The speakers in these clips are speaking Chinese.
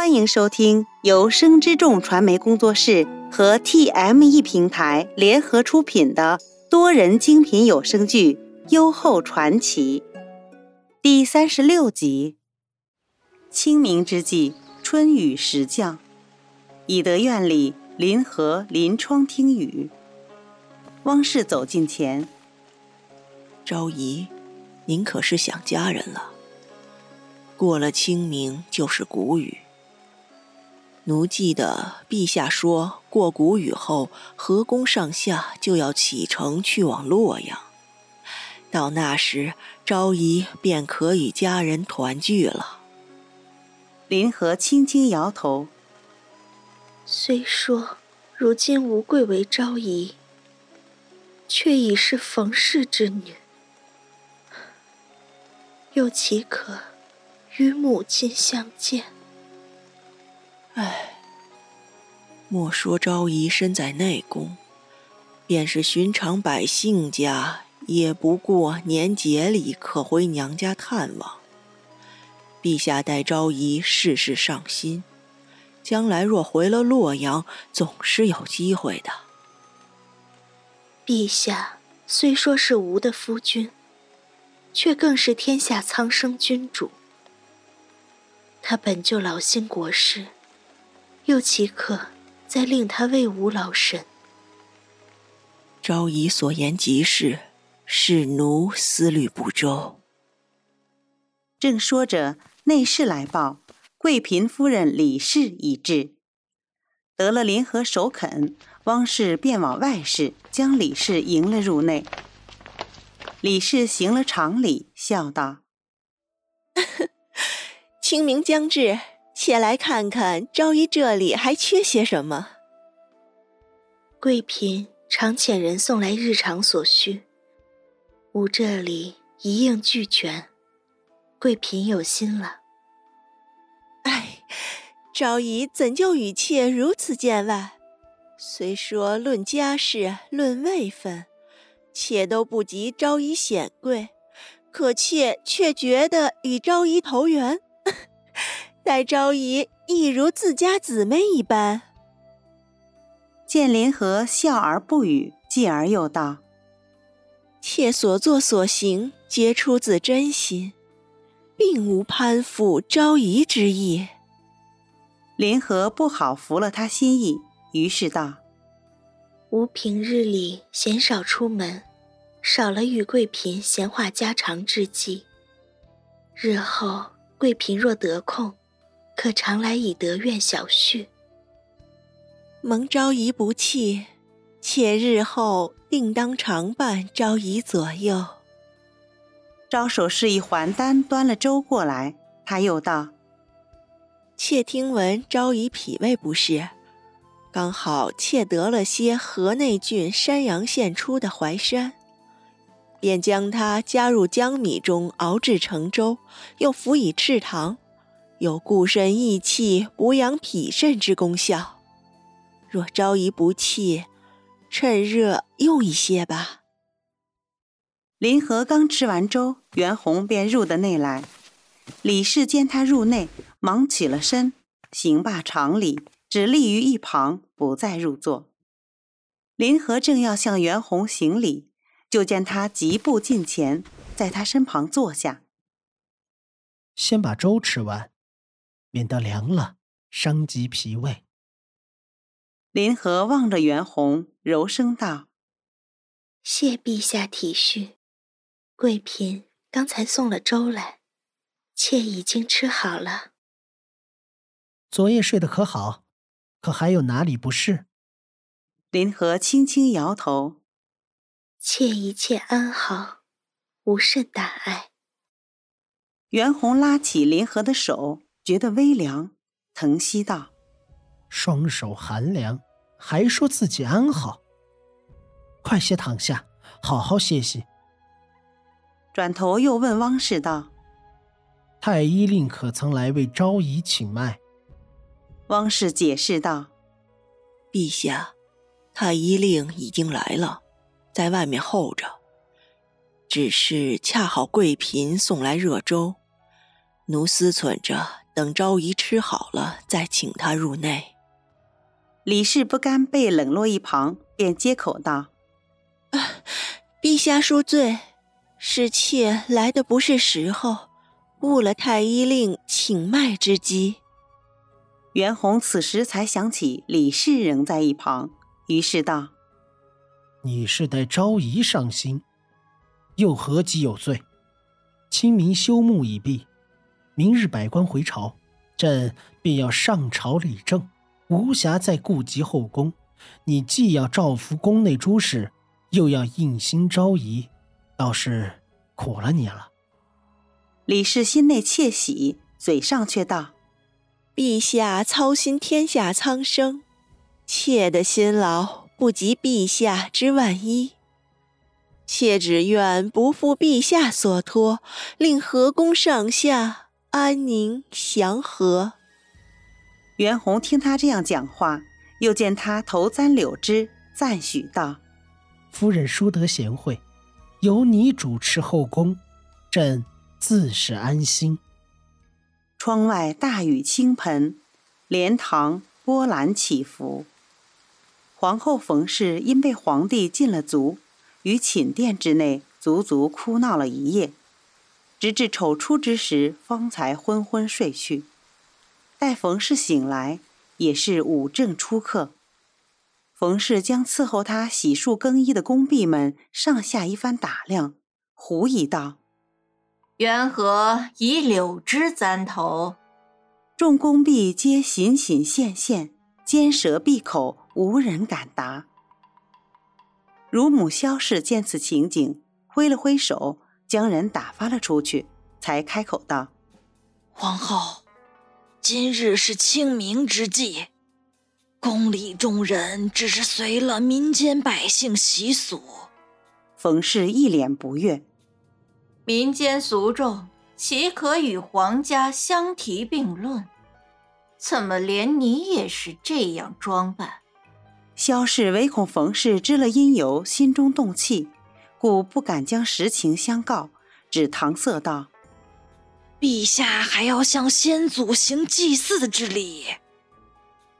欢迎收听由生之众传媒工作室和 TME 平台联合出品的多人精品有声剧《优厚传奇》第三十六集。清明之际，春雨时降，以德院里临河临窗听雨。汪氏走近前，昭仪，您可是想家人了？过了清明就是谷雨。奴记得陛下说过谷雨后，河宫上下就要启程去往洛阳。到那时，昭仪便可与家人团聚了。林和轻轻摇头。虽说如今无贵为昭仪，却已是冯氏之女，又岂可？与母亲相见，莫说昭仪身在内宫，便是寻常百姓家，也不过年节里可回娘家探望。陛下待昭仪事事上心，将来若回了洛阳，总是有机会的。陛下虽说是吾的夫君，却更是天下苍生君主。他本就劳心国事，又岂可再令他为吾劳神？昭仪所言极是，是奴思虑不周。正说着，内侍来报，贵嫔夫人李氏已至。得了联合首肯，汪氏便往外室将李氏迎了入内。李氏行了长礼，笑道。清明将至，且来看看昭仪这里还缺些什么。贵嫔常遣人送来日常所需，吾这里一应俱全。贵嫔有心了。哎，昭仪怎就与妾如此见外？虽说论家世、论位分，妾都不及昭仪显贵，可妾却觉得与昭仪投缘。待昭仪亦如自家姊妹一般。见林和笑而不语，继而又道：“妾所作所行，皆出自真心，并无攀附昭仪之意。”林和不好服了他心意，于是道：“吾平日里鲜少出门，少了与贵嫔闲话家常之际。日后贵嫔若得空。”可常来以德院小叙。蒙昭仪不弃，妾日后定当常伴昭仪左右。招手示意还丹端了粥过来，他又道：“妾听闻昭仪脾胃不适，刚好妾得了些河内郡山阳县出的淮山，便将它加入姜米中熬制成粥，又辅以赤糖。”有固肾益气、补养脾肾之功效。若朝仪不弃，趁热用一些吧。林和刚吃完粥，袁弘便入得内来。李氏见他入内，忙起了身，行罢长礼，只立于一旁，不再入座。林和正要向袁弘行礼，就见他疾步近前，在他身旁坐下，先把粥吃完。免得凉了，伤及脾胃。林和望着袁弘，柔声道：“谢陛下体恤，贵嫔刚才送了粥来，妾已经吃好了。昨夜睡得可好？可还有哪里不适？”林和轻轻摇头：“妾一切安好，无甚大碍。”袁弘拉起林和的手。觉得微凉，疼惜道：“双手寒凉，还说自己安好。快些躺下，好好歇息。”转头又问汪氏道：“太医令可曾来为昭仪请脉？”汪氏解释道：“陛下，太医令已经来了，在外面候着。只是恰好贵嫔送来热粥。”奴思忖着等昭仪吃好了，再请他入内。李氏不甘被冷落一旁，便接口道：“陛下恕罪，是妾来的不是时候，误了太医令请脉之机。”袁弘此时才想起李氏仍在一旁，于是道：“你是待昭仪上心，又何及有罪？清明修墓已毕。”明日百官回朝，朕便要上朝理政，无暇再顾及后宫。你既要照拂宫内诸事，又要应心昭仪，倒是苦了你了。李氏心内窃喜，嘴上却道：“陛下操心天下苍生，妾的辛劳不及陛下之万一。妾只愿不负陛下所托，令河宫上下。”安宁祥和。袁弘听他这样讲话，又见他头簪柳枝，赞许道：“夫人淑德贤惠，由你主持后宫，朕自是安心。”窗外大雨倾盆，莲塘波澜起伏。皇后冯氏因被皇帝禁了足，于寝殿之内足足哭闹了一夜。直至丑初之时，方才昏昏睡去。待冯氏醒来，也是午正初刻。冯氏将伺候他洗漱更衣的宫婢们上下一番打量，狐疑道：“缘何以柳枝簪头？”众宫婢皆循循现现，尖舌闭口，无人敢答。乳母萧氏见此情景，挥了挥手。将人打发了出去，才开口道：“皇后，今日是清明之际，宫里众人只是随了民间百姓习俗。”冯氏一脸不悦：“民间俗众岂可与皇家相提并论？怎么连你也是这样装扮？”萧氏唯恐冯氏知了因由，心中动气。故不敢将实情相告，只搪塞道：“陛下还要向先祖行祭祀之礼，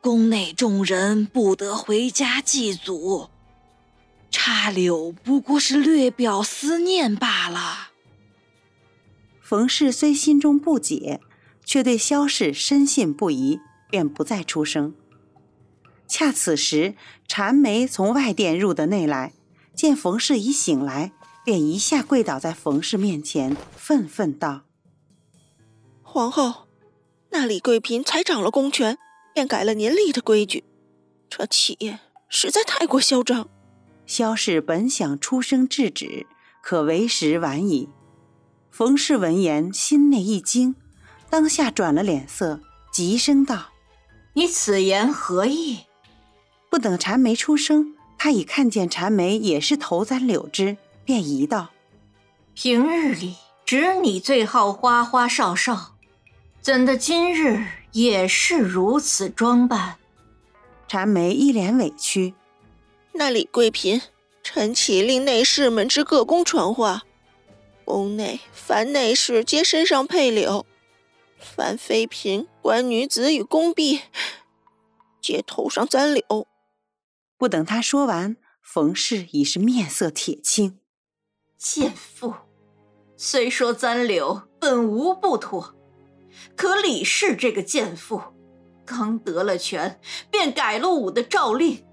宫内众人不得回家祭祖。插柳不过是略表思念罢了。”冯氏虽心中不解，却对萧氏深信不疑，便不再出声。恰此时，禅梅从外殿入的内来。见冯氏已醒来，便一下跪倒在冯氏面前，愤愤道：“皇后，那李贵嫔才掌了公权，便改了您立的规矩，这企业实在太过嚣张。”萧氏本想出声制止，可为时晚矣。冯氏闻言，心内一惊，当下转了脸色，急声道：“你此言何意？”不等禅梅出声。他已看见蝉梅也是头簪柳枝，便疑道：“平日里只你最好花花哨哨，怎的今日也是如此装扮？”蝉梅一脸委屈：“那李贵嫔，臣启令内侍们至各宫传话，宫内凡内侍皆身上佩柳，凡妃嫔、官女子与宫婢，皆头上簪柳。”不等他说完，冯氏已是面色铁青。贱妇，虽说簪柳本无不妥，可李氏这个贱妇，刚得了权，便改了武的诏令，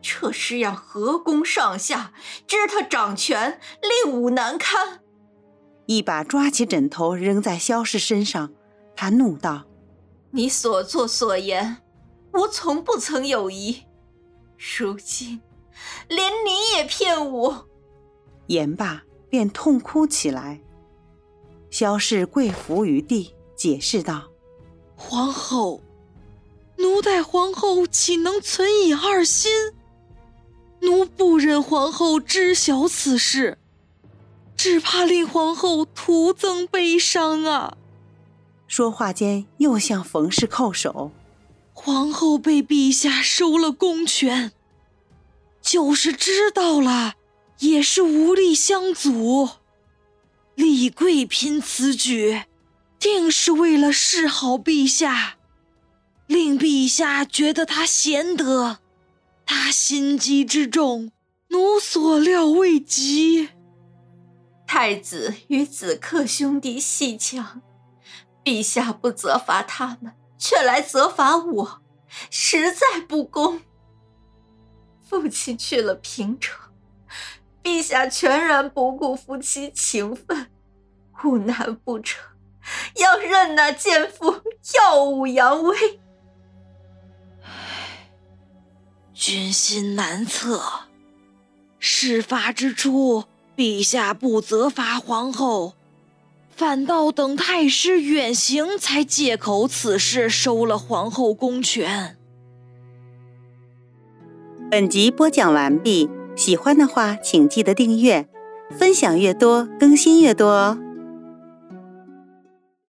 这是让河宫上下知他掌权，令武难堪。一把抓起枕头扔在萧氏身上，他怒道：“你所作所言，我从不曾有疑。”如今，连你也骗我！言罢，便痛哭起来。萧氏跪伏于地，解释道：“皇后，奴待皇后岂能存以二心？奴不忍皇后知晓此事，只怕令皇后徒增悲伤啊！”说话间，又向冯氏叩首。皇后被陛下收了公权，就是知道了，也是无力相阻。李贵嫔此举，定是为了示好陛下，令陛下觉得他贤德，他心机之重，奴所料未及。太子与子克兄弟戏强，陛下不责罚他们，却来责罚我，实在不公。父亲去了平城，陛下全然不顾夫妻情分，无难不成？要任那奸夫耀武扬威？唉，君心难测。事发之初，陛下不责罚皇后，反倒等太师远行，才借口此事收了皇后公权。本集播讲完毕，喜欢的话请记得订阅，分享越多更新越多哦。